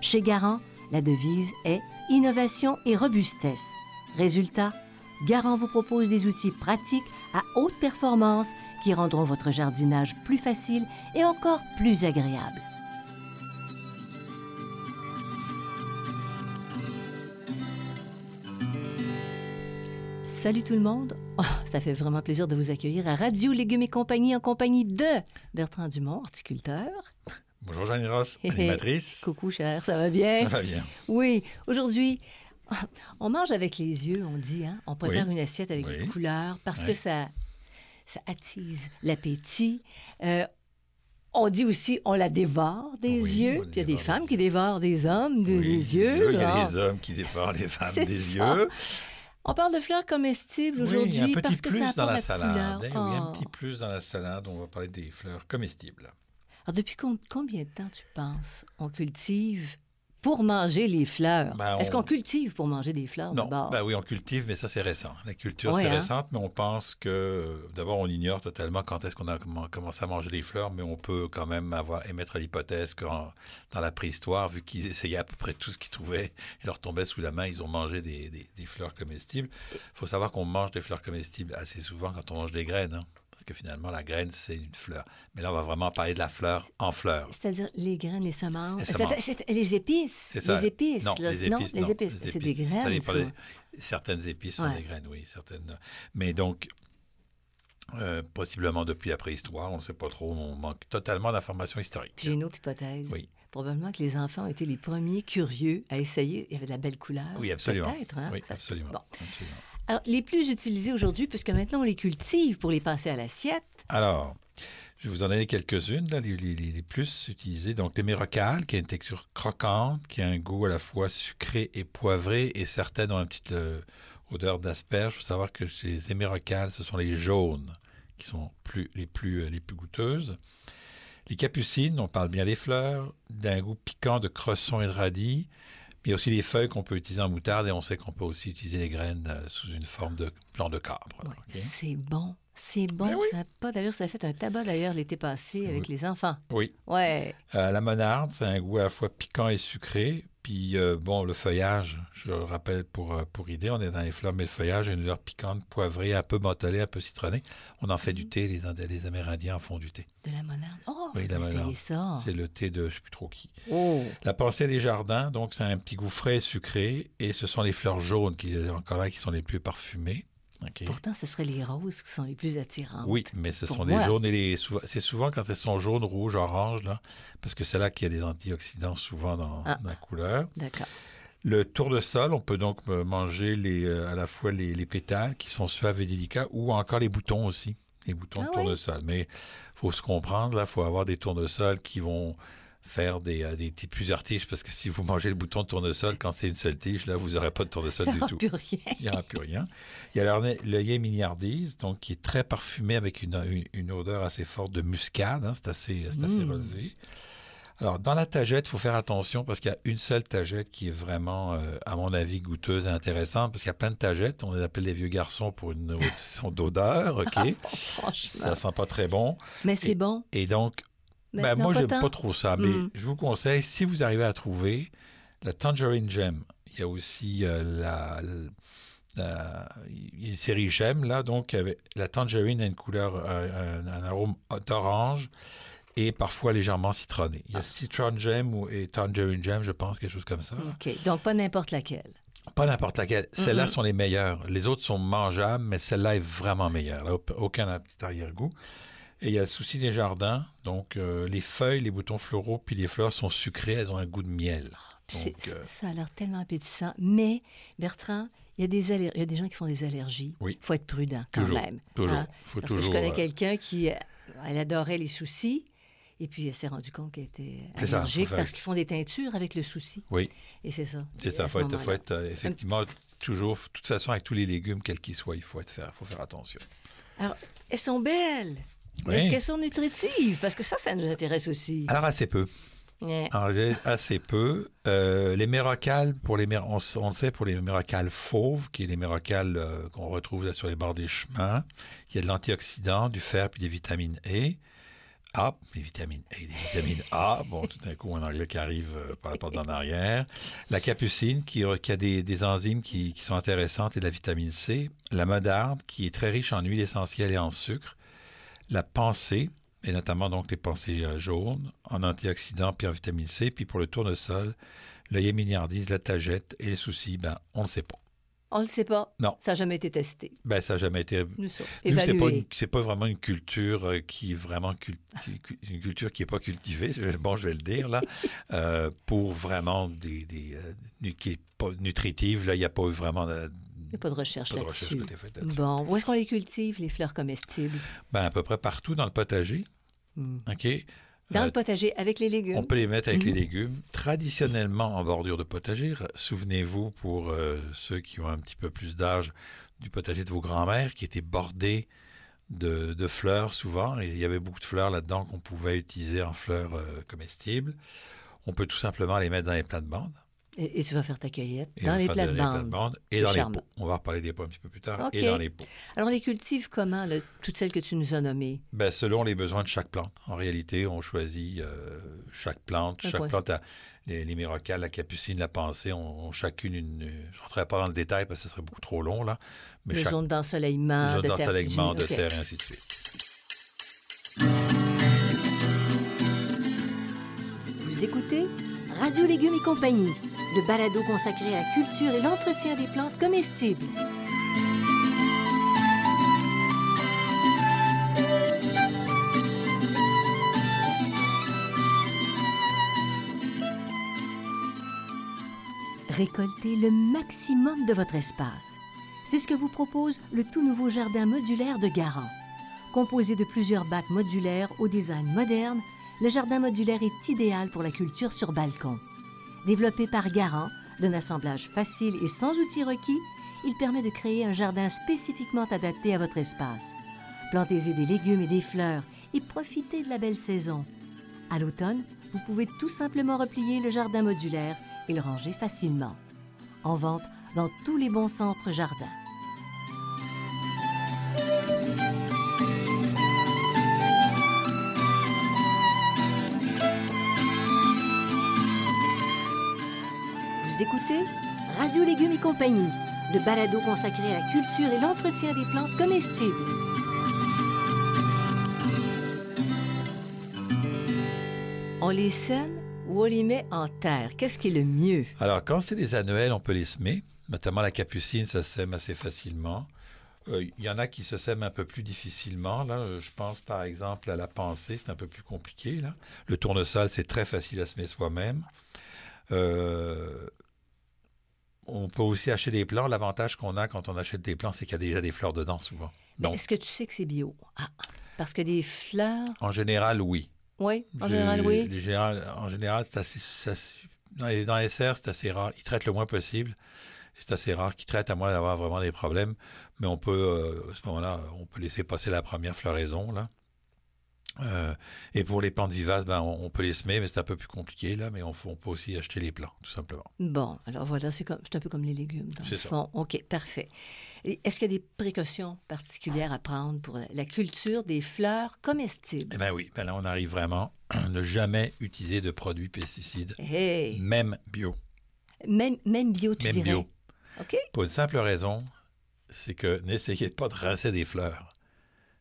Chez Garant, la devise est innovation et robustesse. Résultat, Garant vous propose des outils pratiques à haute performance qui rendront votre jardinage plus facile et encore plus agréable. Salut tout le monde. Oh, ça fait vraiment plaisir de vous accueillir à Radio Légumes et compagnie en compagnie de Bertrand Dumont, horticulteur. Bonjour Jeanne Ross, animatrice. Coucou cher, ça va bien? Ça va bien. Oui, aujourd'hui, on mange avec les yeux, on dit, hein? On prépare Oui. une assiette avec Oui. des couleurs parce que ça, ça attise l'appétit. Euh, on dit aussi, on la dévore des Oui, yeux. Puis il y a des femmes qui dévorent des hommes de- Oui, des yeux. Il y a des hommes qui dévorent les femmes des ça. yeux. On parle de fleurs comestibles Oui, aujourd'hui un petit parce que plus ça dans la salade. hein, Oui, un Oh. petit plus dans la salade. On va parler des fleurs comestibles. Alors, depuis com- combien de temps tu penses on cultive pour manger les fleurs? Ben, Est-ce on- qu'on cultive pour manger des fleurs Non, ben oui, on cultive, mais ça c'est récent. La culture Ouais, c'est hein? récente, mais on pense que d'abord on ignore totalement quand est-ce qu'on a comm- commencé à manger les fleurs, mais on peut quand même avoir émettre l'hypothèse que dans la préhistoire, vu qu'ils essayaient à peu près tout ce qu'ils trouvaient, et leur tombait sous la main, ils ont mangé des, des- des fleurs comestibles. Il faut savoir qu'on mange des fleurs comestibles assez souvent quand on mange des graines, hein, parce que finalement la graine c'est une fleur. Mais là on va vraiment parler de la fleur en fleur. C'est-à-dire les graines, les semences. Les semences. Les épices. C'est ça. Les épices. Non, là. les épices. non, C'est des graines. ça. Certaines épices sont des graines, oui. Certaines. Mais donc, euh, possiblement depuis la préhistoire, on ne sait pas trop. On manque totalement d'informations historiques. J'ai une autre hypothèse. Oui. Probablement que les enfants ont été les premiers curieux à essayer. Il y avait de la belle couleur. Oui, absolument. Peut-être, hein? Oui, absolument. Bon. absolument. Alors, les plus utilisés aujourd'hui, puisque maintenant on les cultive pour les passer à l'assiette. Alors, je vais vous en donner quelques-unes, les, les- les- les plus utilisées. Donc, l'émérocale, qui a une texture croquante, qui a un goût à la fois sucré et poivré, et certaines ont une petite euh, odeur d'asperge. Il faut savoir que chez les émérocales, ce sont les jaunes qui sont plus, les, plus, euh, les plus goûteuses. Les capucines, on parle bien des fleurs, d'un goût piquant de cresson et de radis. Il y a aussi les feuilles qu'on peut utiliser en moutarde et on sait qu'on peut aussi utiliser les graines euh, sous une forme de genre de cabre. Ouais. C'est bon. C'est bon. Oui. Ça a pas d'allure. Ça a fait un tabac d'ailleurs l'été passé avec les enfants. Oui. Ouais. Euh, la monarde, c'est un goût à la fois piquant et sucré. Puis, euh, bon, le feuillage, je le rappelle pour, pour idée, on est dans les fleurs, mais le feuillage a une odeur piquante, poivrée, un peu mentholée, un peu citronnée. On en fait du thé, les, les Amérindiens en font du thé. De la monarde. Oh, Oui, la. C'est le thé de je ne sais plus trop qui. Oh. La pensée des jardins, donc, c'est un petit goût frais et sucré. Et ce sont les fleurs jaunes, qui, encore là, qui sont les plus parfumées. Pourtant, ce seraient les roses qui sont les plus attirantes. Oui, mais ce sont moi. les jaunes et les. C'est souvent quand elles sont jaunes, rouges, oranges, là, parce que c'est là qu'il y a des antioxydants souvent dans, Ah. dans la couleur. D'accord. Le tournesol, on peut donc euh, manger les, euh, à la fois les, les pétales qui sont suaves et délicats ou encore les boutons aussi, les boutons Ah de oui? tournesol. Mais il faut se comprendre, là, il faut avoir des tournesols qui vont faire des, euh, des petites- plusieurs tiges parce que si vous mangez le bouton de tournesol quand c'est une seule tige, là, vous n'aurez pas de tournesol du tout. Il n'y aura plus rien. Il y a l'œillet miniardise, donc qui est très parfumé avec une, une- une odeur assez forte de muscade. hein, c'est assez, c'est assez Mm. relevé. Alors, dans la tagette, il faut faire attention parce qu'il y a une seule tagette qui est vraiment, euh, à mon avis, goûteuse et intéressante parce qu'il y a plein de tagettes. On les appelle les vieux garçons pour une question d'odeur, OK? Franchement. Ça sent pas très bon. Mais c'est bon. Et donc, ben, moi, j'aime pas trop ça, mais Mm. je vous conseille, si vous arrivez à trouver la Tangerine Gem, il y a aussi euh, la, la- il y a une série Gem, là, donc avec, la Tangerine a une couleur, euh, un, un arôme d'orange et parfois légèrement citronné. Il y a Citron Gem ou, et Tangerine Gem, je pense, quelque chose comme ça. OK. Donc, pas n'importe laquelle. Pas n'importe laquelle. Celles-là sont les meilleures. Les autres sont mangeables, mais celle-là est vraiment meilleure. Là, aucun petit arrière-goût. Et il y a le souci des jardins. Donc, euh, les feuilles, les boutons floraux, puis les fleurs sont sucrées. Elles ont un goût de miel. Donc, euh, Ça a l'air tellement appétissant. Mais, Bertrand, il y, a des il y a des gens qui font des allergies. Oui. Il faut être prudent quand même. Toujours. Hein? Faut Parce que je connais quelqu'un qui elle adorait les soucis. Et puis, elle s'est rendue compte qu'elle était allergique parce qu'ils font des teintures avec le souci. Oui. Et c'est ça. C'est ça. Il faut, faut être, euh, effectivement toujours, de toute façon, avec tous les légumes, quels qu'ils soient, il faut, être faire, faut faire attention. Alors, elles sont belles. Est-ce qu'elles sont nutritives? Parce que ça, ça nous intéresse aussi. Alors, assez peu. Alors, assez peu. Euh, les mérocales, pour les on, on, le sait pour les mérocales fauves, qui est les mérocales euh, qu'on retrouve sur les bords des chemins, il y a de l'antioxydant, du fer puis des vitamines E. A, des vitamines A, des vitamines A. Bon, tout d'un coup, un anglais qui arrive euh, par la porte d'en arrière. La capucine, qui, qui a des, enzymes qui, qui, sont intéressantes, et de la vitamine C. La modarde, qui est très riche en huile essentielle et en sucre. La pensée, et notamment donc les pensées euh, jaunes, en antioxydants puis en vitamine C. Puis pour le tournesol, l'œillet milliardise, la tagette et les soucis, ben, on ne sait pas. On ne le sait pas. Non. Ça n'a jamais été testé. Ben, ça n'a jamais été. Évalué. C'est pas, pas vraiment une culture euh, qui vraiment une culture qui n'est pas cultivée. Bon, je vais le dire là, euh, pour vraiment des, des qui est pas nutritive. Là, il n'y a pas vraiment de, il n'y a pas de recherche là-dessus. bon, où est-ce qu'on les cultive, les fleurs comestibles? Ben, à peu près partout dans le potager. Hmm. OK? Dans le euh, potager, avec les légumes. On peut les mettre avec les hmm. légumes. Traditionnellement, en bordure de potager, souvenez-vous, pour euh, ceux qui ont un petit peu plus d'âge, du potager de vos grands-mères, qui était bordé de, fleurs souvent. Et il y avait beaucoup de fleurs là-dedans qu'on pouvait utiliser en fleurs euh, comestibles. On peut tout simplement les mettre dans les plates-bandes. Et, tu vas faire ta cueillette dans les plates-bandes. Et dans les pots. On va reparler des pots un petit peu plus tard. Et dans les pots. Alors, on les cultive comment, toutes celles que tu nous as nommées? Ben, selon les besoins de chaque plante. En réalité, on choisit euh, chaque plante. chaque plante a les, les mérocales, la capucine, la pensée, ont, chacune une... Je ne rentrerai pas dans le détail parce que ce serait beaucoup trop long, là. Mais les chaque... zones d'ensoleillement, de, d'ensoleillement, de terre, et ainsi de suite. Vous écoutez Radio Légumes et compagnie le balado consacré à la culture et l'entretien des plantes comestibles. Récoltez le maximum de votre espace. C'est ce que vous propose le tout nouveau jardin modulaire de Garant. Composé de plusieurs bacs modulaires au design moderne, le jardin modulaire est idéal pour la culture sur balcon. Développé par Garant, d'un assemblage facile et sans outils requis, il permet de créer un jardin spécifiquement adapté à votre espace. Plantez-y des légumes et des fleurs et profitez de la belle saison. À l'automne, vous pouvez tout simplement replier le jardin modulaire et le ranger facilement. En vente dans tous les bons centres jardins. Écoutez Radio Légumes et compagnie, le balado consacré à la culture et l'entretien des plantes comestibles. On les sème ou on les met en terre? Qu'est-ce qui est le mieux? Alors, quand c'est des annuels, on peut les semer. Notamment la capucine, ça sème assez facilement. Euh, il y en a qui se sèment un peu plus difficilement. Là, je pense par exemple à la pensée, c'est un peu plus compliqué. Là. Le tournesol, c'est très facile à semer soi-même. Euh, on peut aussi acheter des plants. L'avantage qu'on a quand on achète des plants, c'est qu'il y a déjà des fleurs dedans souvent. Est-ce que tu sais que c'est bio? Ah, parce que des fleurs. En général, oui. Oui, en général, oui. en général, c'est assez, dans, les, dans les serres, c'est assez rare. Ils traitent le moins possible. C'est assez rare qu'ils traitent à moins d'avoir vraiment des problèmes. Mais on peut, euh, à ce moment-là, on peut laisser passer la première floraison. Là. Euh, et pour les plantes vivaces, ben, on, peut les semer, mais c'est un peu plus compliqué, là, mais on, peut aussi acheter les plants, tout simplement. Bon, alors voilà, c'est un peu comme les légumes. C'est ça. OK, parfait. Est-ce qu'il y a des précautions particulières à prendre pour la culture des fleurs comestibles? Eh bien oui, ben là, on arrive vraiment à ne jamais utiliser de produits pesticides, même bio. Même, même bio, tu même dirais? bio. OK. Pour une simple raison, c'est que n'essayez pas de rincer des fleurs.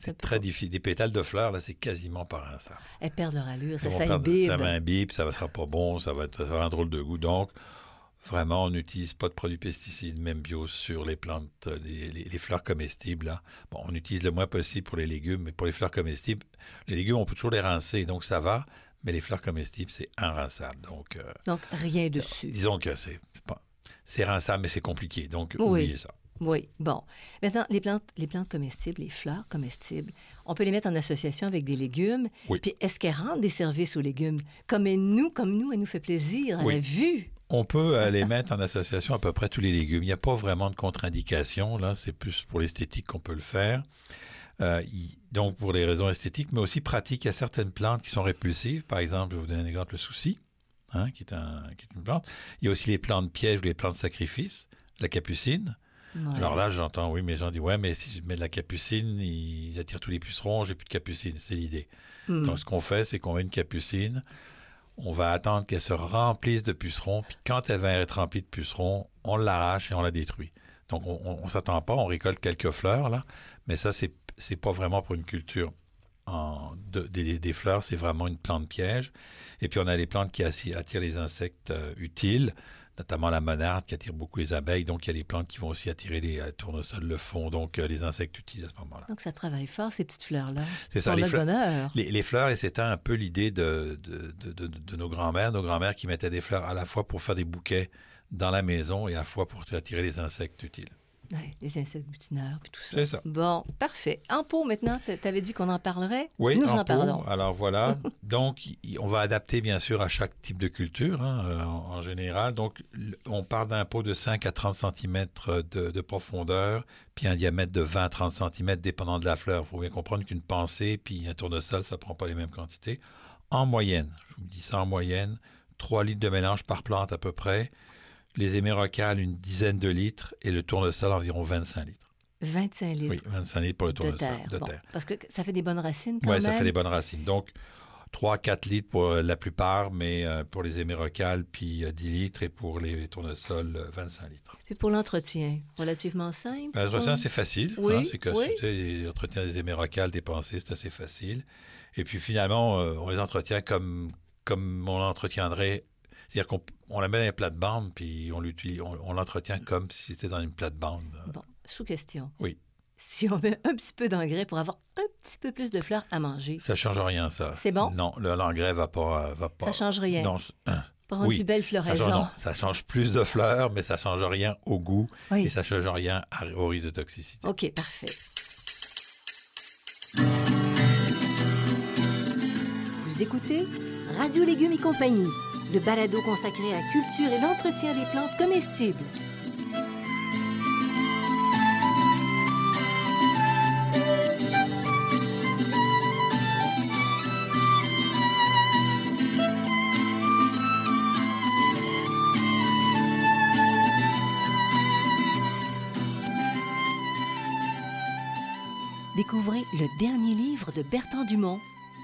C'est très difficile. Des pétales de fleurs, là, c'est quasiment pas rien, ça. Elles perdent leur allure, ça s'imbibe. Ça m'imbibe, ça ne sera pas bon, ça va, être, ça un drôle de goût. Donc, Vraiment, on n'utilise pas de produits pesticides, même bio, sur les plantes, les, fleurs comestibles. Là. Bon, on utilise le moins possible pour les légumes, mais pour les fleurs comestibles, les légumes, on peut toujours les rincer, donc ça va. Mais les fleurs comestibles, c'est inrinçable. Donc, euh, donc rien dessus. disons que c'est c'est rinçable, mais c'est compliqué. Donc, oubliez ça. Oui, bon. Maintenant, les plantes, les plantes comestibles, les fleurs comestibles, on peut les mettre en association avec des légumes. Oui. Puis est-ce qu'elles rendent des services aux légumes? Comme nous, comme nous, elle nous fait plaisir à la vue. On peut euh, les mettre en association à peu près tous les légumes. Il n'y a pas vraiment de contre-indication. Là, c'est plus pour l'esthétique qu'on peut le faire. Euh, donc, pour les raisons esthétiques, mais aussi pratiques. Il y a certaines plantes qui sont répulsives. Par exemple, je vais vous donner un exemple, le souci, hein, qui, est un, qui, est une plante. Il y a aussi les plantes pièges ou les plantes sacrifices, la capucine. Alors là, j'entends, oui, mais j'en dis, ouais, mais si je mets de la capucine, ils attirent tous les pucerons, j'ai plus de capucine. C'est l'idée. Hmm. Donc, ce qu'on fait, c'est qu'on met une capucine, on va attendre qu'elle se remplisse de pucerons, puis quand elle va être remplie de pucerons, on l'arrache et on la détruit. Donc, on ne s'attend pas, on récolte quelques fleurs, là, mais ça, c'est n'est pas vraiment pour une culture en, des, fleurs, c'est vraiment une plante piège. Et puis, on a les plantes qui attirent les insectes euh, utiles notamment la monarde qui attire beaucoup les abeilles. Donc, il y a les plantes qui vont aussi attirer les euh, tournesols, le fond, donc euh, les insectes utiles à ce moment-là. Donc, ça travaille fort, ces petites fleurs-là. C'est ça, les, fleurs, les, fleurs. Et c'était un peu l'idée de, de, de, nos grands-mères, nos grands-mères qui mettaient des fleurs à la fois pour faire des bouquets dans la maison et à la fois pour attirer les insectes utiles. Ouais, les insectes butineurs, puis tout ça. C'est ça. Bon, parfait. En pot, maintenant, tu avais dit qu'on en parlerait? Oui, Nous en, en parlons. Alors voilà. Donc, on va adapter, bien sûr, à chaque type de culture, hein, euh, en, général. Donc, on parle d'un pot de 5 à 30 cm de, profondeur, puis un diamètre de 20 à 30 cm, dépendant de la fleur. Il faut bien comprendre qu'une pensée, puis un tournesol, ça ne prend pas les mêmes quantités. En moyenne, je vous dis ça en moyenne, 3 litres de mélange par plante à peu près les hémérocales, une dizaine de litres, et le tournesol, environ 25 litres. 25 litres. Oui, 25 litres pour le tournesol de terre. parce que ça fait des bonnes racines quand même. Oui, ça fait des bonnes racines. Donc, 3-4 litres pour euh, la plupart, mais euh, pour les hémérocales, puis 10 euh, litres, et pour les tournesols, 25 litres. Et pour l'entretien, relativement simple? Ben, l'entretien, c'est facile. Oui, hein, c'est que oui. l'entretien des hémérocales dépensées, c'est assez facile. Et puis finalement, on les entretient comme, comme on entretiendrait c'est-à-dire qu'on la met dans une plate-bande, puis on l'utilise, on, l'entretient comme si c'était dans une plate-bande. Bon, sous question. Oui. Si on met un petit peu d'engrais pour avoir un petit peu plus de fleurs à manger. Ça change rien, ça. C'est bon? Non, l'engrais va pas, va pas. Ça change rien. Non. Hein, pour une plus belle floraison. Ça change, ça change plus de fleurs, mais ça change rien au goût et ça change rien au risque de toxicité. OK, parfait. Vous écoutez Radio Légumes et compagnie le balado consacré à la culture et l'entretien des plantes comestibles. Découvrez le dernier livre de Bertrand Dumont,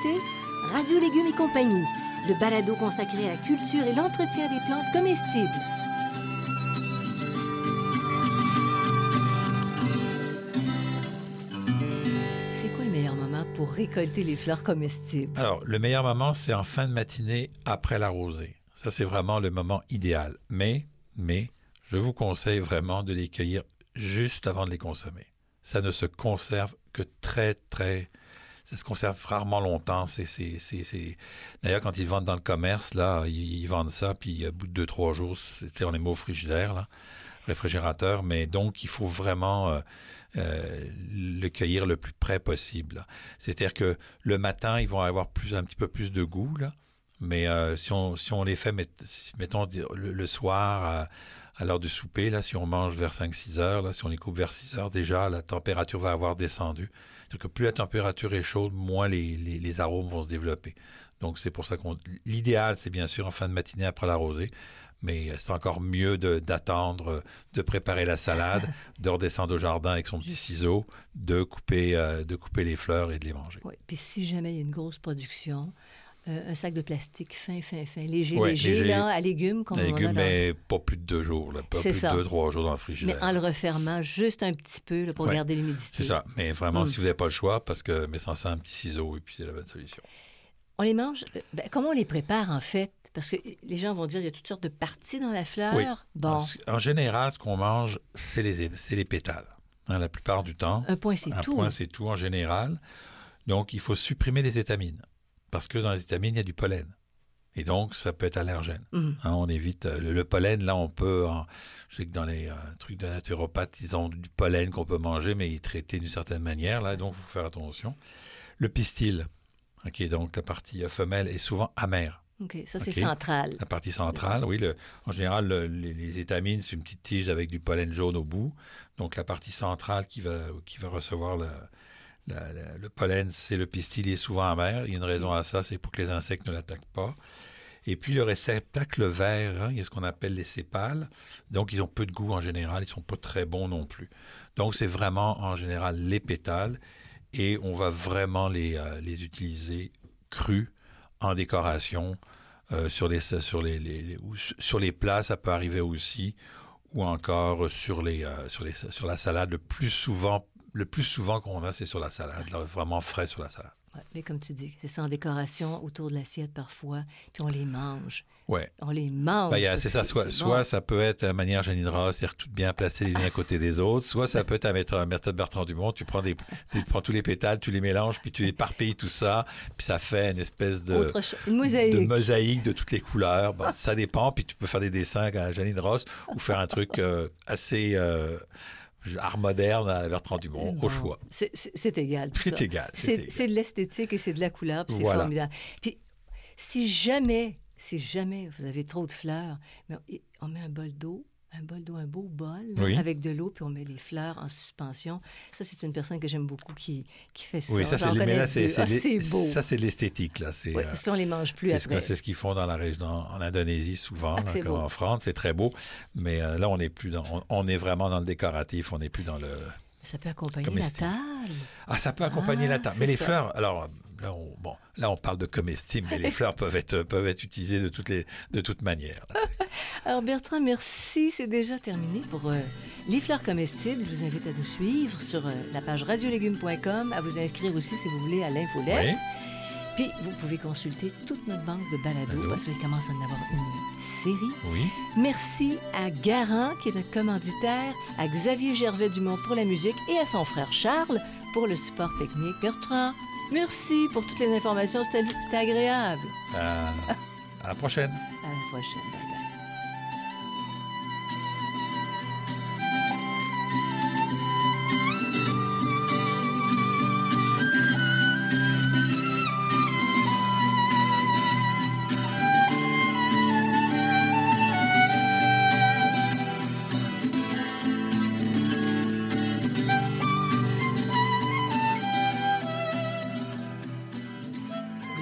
Écoutez Radio Légumes et compagnie, le balado consacré à la culture et l'entretien des plantes comestibles. C'est quoi le meilleur moment pour récolter les fleurs comestibles? Alors, le meilleur moment, c'est en fin de matinée après la rosée. Ça, c'est vraiment le moment idéal. Mais, mais, je vous conseille vraiment de les cueillir juste avant de les consommer. Ça ne se conserve que très, très ça se conserve rarement longtemps. D'ailleurs, quand ils vendent dans le commerce, là, ils, vendent ça, puis au bout de deux, trois jours, on les met au frigidaire, là, réfrigérateur. Mais donc, il faut vraiment euh, euh, le cueillir le plus près possible. C'est-à-dire que le matin, ils vont avoir un petit peu plus de goût. Mais euh, si, on, les fait, mettons, le, soir, à, l'heure du souper, là, si on mange vers 5-6 heures, là, si on les coupe vers 6 heures, déjà, la température va avoir descendu. C'est-à-dire que plus la température est chaude, moins les, arômes vont se développer. Donc c'est pour ça qu'on l'idéal c'est bien sûr en fin de matinée après la rosée, mais c'est encore mieux d'attendre, de, préparer la salade, de redescendre au jardin avec son petit ciseau, de couper, euh, de couper les fleurs et de les manger. Oui, puis si jamais il y a une grosse production, euh, un sac de plastique fin, fin, fin, léger, léger, Là, à légumes. Comme légumes, mais pas plus de deux jours, là, pas plus de deux, trois jours dans le frigidaire. Mais en le refermant juste un petit peu pour garder l'humidité. C'est ça, mais vraiment, mm. si vous n'avez pas le choix, parce que, mais sans ça, un petit ciseau, et puis c'est la bonne solution. On les mange, euh, ben, comment on les prépare en fait? Parce que les gens vont dire qu'il y a toutes sortes de parties dans la fleur. Oui. Bon. En général, ce qu'on mange, c'est les, les pétales. Hein, la plupart du temps. Un point, c'est tout. Un point, c'est tout en général. Donc, il faut supprimer les étamines. Parce que dans les étamines, il y a du pollen. Et donc, ça peut être allergène. Mhm. Hein, on évite euh, le, pollen. Là, on peut. je sais que dans les euh, trucs de naturopathe, ils ont du pollen qu'on peut manger, mais il est traité d'une certaine manière. Là, donc, il faut faire attention. Le pistil, qui est donc la partie femelle, est souvent amère. OK, ça c'est central. La partie centrale, oui. Le, en général, les, étamines, c'est une petite tige avec du pollen jaune au bout. Donc la partie centrale qui va, qui va recevoir le, le pollen, c'est le pistil, il est souvent amer. Il y a une raison à ça, c'est pour que les insectes ne l'attaquent pas. Et puis le réceptacle vert, hein, il y a ce qu'on appelle les sépales. Donc ils ont peu de goût en général, ils sont pas très bons non plus. Donc c'est vraiment en général les pétales et on va vraiment les, euh, utiliser crus en décoration. Euh, sur, les, sur, les, sur les plats, ça peut arriver aussi, ou encore sur, les, euh, sur, les, sur la salade. Le plus souvent, le plus souvent qu'on a, c'est sur la salade, vraiment frais sur la salade mais comme tu dis, c'est ça en décoration autour de l'assiette parfois, puis on les mange. Ouais. On les mange. Ben, c'est ça. Soit, soit ça peut être à manière Janine Ross, c'est-à-dire tout bien placé les uns à côté des autres. Soit ça peut être à mettre méthode Bertrand Dumont. Tu prends, des, tu prends tous les pétales, tu les mélanges, puis tu éparpilles tout ça. Puis ça fait une espèce de, mosaïque. de mosaïque de toutes les couleurs. ça dépend. Puis tu peux faire des dessins à Janine Ross ou faire un truc euh, assez. Euh, art moderne à Bertrand Dumont, au choix. C'est égal. C'est égal. C'est de l'esthétique et c'est de la couleur, c'est formidable. Puis, si jamais, si jamais vous avez trop de fleurs, on met un bol d'eau, un bol d'eau, un beau bol avec de l'eau, puis on met les fleurs en suspension. Ça, c'est une personne que j'aime beaucoup qui, qui fait ça. Oui, ça, c'est mais là, c'est beau. Ça, c'est l'esthétique. là. Oui, euh, parce qu'on les mange plus après. C'est ce qu'ils font dans la région, en Indonésie souvent, ah, comme en France. C'est très beau. Mais euh, là, on est plus dans, on, est vraiment dans le décoratif. On n'est plus dans le. Ça peut accompagner la table. Ah, ça peut accompagner la ah, table. Mais les fleurs, alors Là on, bon, là, on parle de comestibles, mais les fleurs peuvent être, peuvent être utilisées de toutes, les, de toutes manières. Alors Bertrand, merci. C'est déjà terminé pour euh, les fleurs comestibles. Je vous invite à nous suivre sur euh, la page radiolégumes.com, à vous inscrire aussi si vous voulez à l'infolette. Puis vous pouvez consulter toute notre banque de balados parce qu'il commence à en avoir une série. Oui. Merci à Garant, qui est notre commanditaire, à Xavier Gervais-Dumont pour la musique et à son frère Charles pour le support technique. Bertrand, Merci pour toutes les informations, c'était agréable. Euh, à la prochaine. À la prochaine.